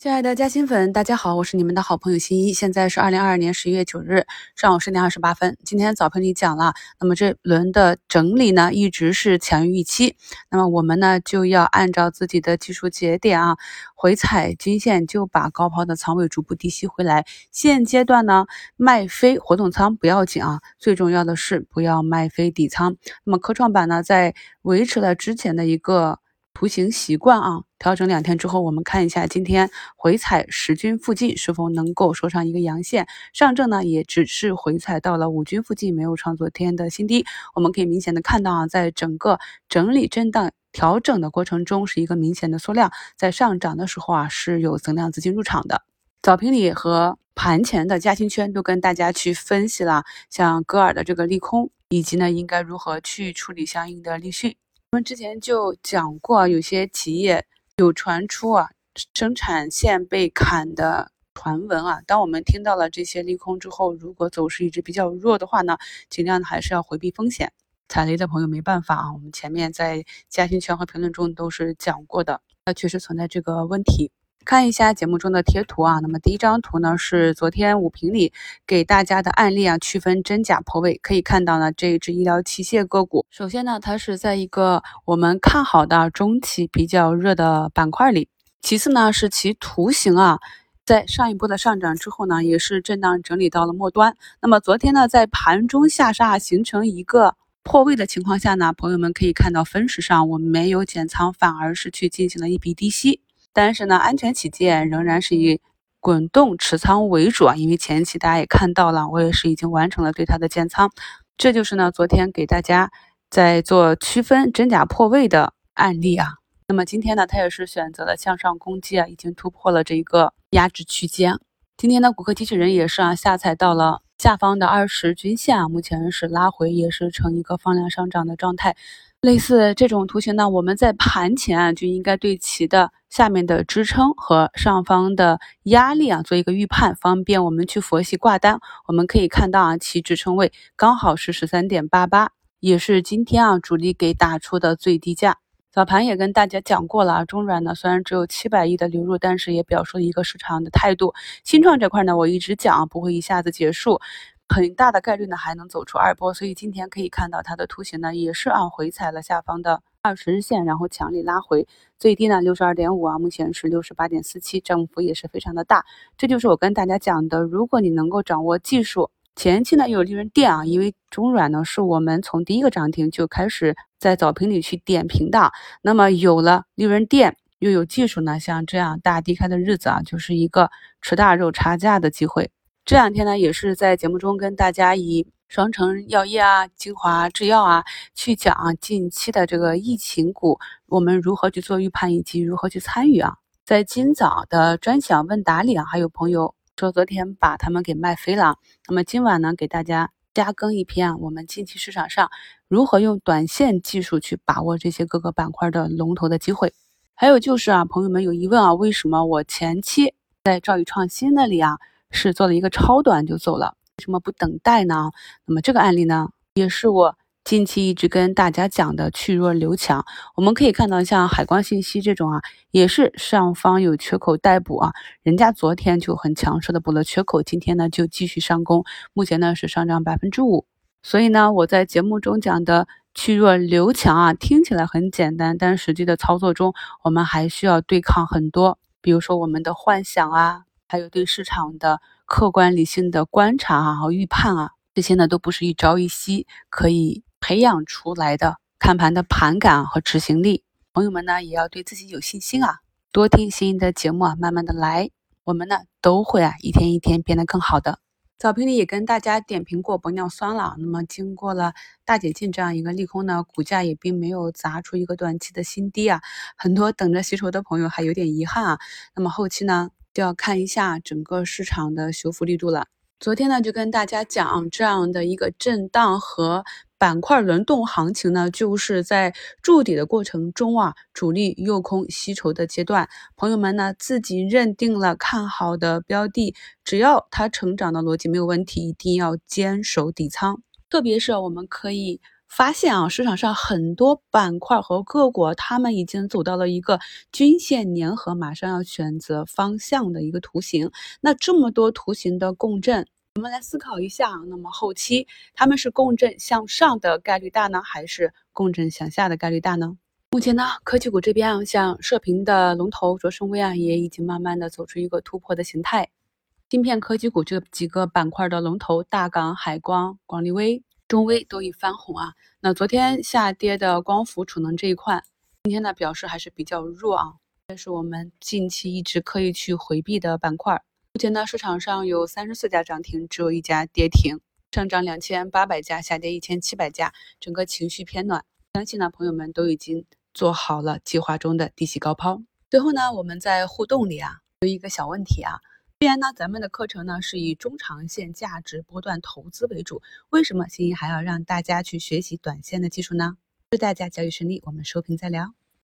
亲爱的嘉兴粉，大家好，我是你们的好朋友新一。现在是二零二二年十一月九日上午十点二十八分。今天早评里讲了，那么这轮的整理呢，一直是强于预期。那么我们呢，就要按照自己的技术节点啊，回踩均线，就把高抛的仓位逐步低吸回来。现阶段呢，卖飞活动仓不要紧啊，最重要的是不要卖飞底仓。那么科创板呢，在维持了之前的一个。图形习惯啊，调整两天之后，我们看一下今天回踩十均附近是否能够收上一个阳线。上证呢，也只是回踩到了五均附近，没有创昨天的新低。我们可以明显的看到啊，在整个整理震荡调整的过程中，是一个明显的缩量。在上涨的时候啊，是有增量资金入场的。早评里和盘前的嘉兴圈都跟大家去分析了，像戈尔的这个利空，以及呢，应该如何去处理相应的利讯。我们之前就讲过，有些企业有传出啊生产线被砍的传闻啊。当我们听到了这些利空之后，如果走势一直比较弱的话呢，尽量还是要回避风险。踩雷的朋友没办法啊，我们前面在嘉兴圈和评论中都是讲过的，那确实存在这个问题。看一下节目中的贴图啊，那么第一张图呢是昨天五评里给大家的案例啊，区分真假破位。可以看到呢，这一只医疗器械个股，首先呢，它是在一个我们看好的中期比较热的板块里；其次呢，是其图形啊，在上一波的上涨之后呢，也是震荡整理到了末端。那么昨天呢，在盘中下杀形成一个破位的情况下呢，朋友们可以看到分时上我们没有减仓，反而是去进行了一笔低吸。但是呢，安全起见，仍然是以滚动持仓为主啊。因为前期大家也看到了，我也是已经完成了对它的建仓。这就是呢，昨天给大家在做区分真假破位的案例啊。那么今天呢，它也是选择了向上攻击啊，已经突破了这一个压制区间。今天呢骨科机器人也是啊，下踩到了下方的二十均线啊，目前是拉回，也是呈一个放量上涨的状态。类似这种图形呢，我们在盘前啊就应该对其的下面的支撑和上方的压力啊做一个预判，方便我们去佛系挂单。我们可以看到啊，其支撑位刚好是十三点八八，也是今天啊主力给打出的最低价。早盘也跟大家讲过了啊，中软呢虽然只有七百亿的流入，但是也表述了一个市场的态度。新创这块呢，我一直讲不会一下子结束。很大的概率呢还能走出二波，所以今天可以看到它的图形呢也是啊回踩了下方的二十日线，然后强力拉回，最低呢六十二点五啊，目前是六十八点四七，涨幅也是非常的大。这就是我跟大家讲的，如果你能够掌握技术，前期呢又有利润垫啊，因为中软呢是我们从第一个涨停就开始在早评里去点评的，那么有了利润垫又有技术呢，像这样大低开的日子啊，就是一个吃大肉差价的机会。这两天呢，也是在节目中跟大家以双城药业啊、精华制药啊去讲近期的这个疫情股，我们如何去做预判以及如何去参与啊。在今早的专享问答里啊，还有朋友说昨天把他们给卖飞了。那么今晚呢，给大家加更一篇啊，我们近期市场上如何用短线技术去把握这些各个板块的龙头的机会。还有就是啊，朋友们有疑问啊，为什么我前期在兆宇创新那里啊？是做了一个超短就走了，为什么不等待呢？那么这个案例呢，也是我近期一直跟大家讲的去弱留强。我们可以看到，像海光信息这种啊，也是上方有缺口待补啊，人家昨天就很强势的补了缺口，今天呢就继续上攻，目前呢是上涨百分之五。所以呢，我在节目中讲的去弱留强啊，听起来很简单，但实际的操作中，我们还需要对抗很多，比如说我们的幻想啊。还有对市场的客观理性的观察啊和预判啊，这些呢都不是一朝一夕可以培养出来的。看盘的盘感和执行力，朋友们呢也要对自己有信心啊，多听新的节目啊，慢慢的来，我们呢都会啊一天一天变得更好的。早评里也跟大家点评过玻尿酸了，那么经过了大解禁这样一个利空呢，股价也并没有砸出一个短期的新低啊，很多等着吸筹的朋友还有点遗憾啊。那么后期呢？就要看一下整个市场的修复力度了。昨天呢，就跟大家讲这样的一个震荡和板块轮动行情呢，就是在筑底的过程中啊，主力诱空吸筹的阶段。朋友们呢，自己认定了看好的标的，只要它成长的逻辑没有问题，一定要坚守底仓。特别是我们可以发现啊，市场上很多板块和个股，他们已经走到了一个均线粘合，马上要选择方向的一个图形。那这么多图形的共振，我们来思考一下，那么后期他们是共振向上的概率大呢，还是共振向下的概率大呢？目前呢，科技股这边啊，像射频的龙头卓胜微啊，也已经慢慢的走出一个突破的形态。芯片科技股这几个板块的龙头，大港、海光、广利微。中微都已翻红啊，那昨天下跌的光伏储能这一块，今天呢表示还是比较弱啊，这是我们近期一直刻意去回避的板块。目前呢市场上有三十四家涨停，只有一家跌停，上涨两千八百家，下跌一千七百家，整个情绪偏暖。相信呢朋友们都已经做好了计划中的低吸高抛。最后呢我们在互动里啊有一个小问题啊。既然呢，咱们的课程呢是以中长线价值波段投资为主，为什么欣欣还要让大家去学习短线的技术呢？祝大家交易顺利，我们收评再聊。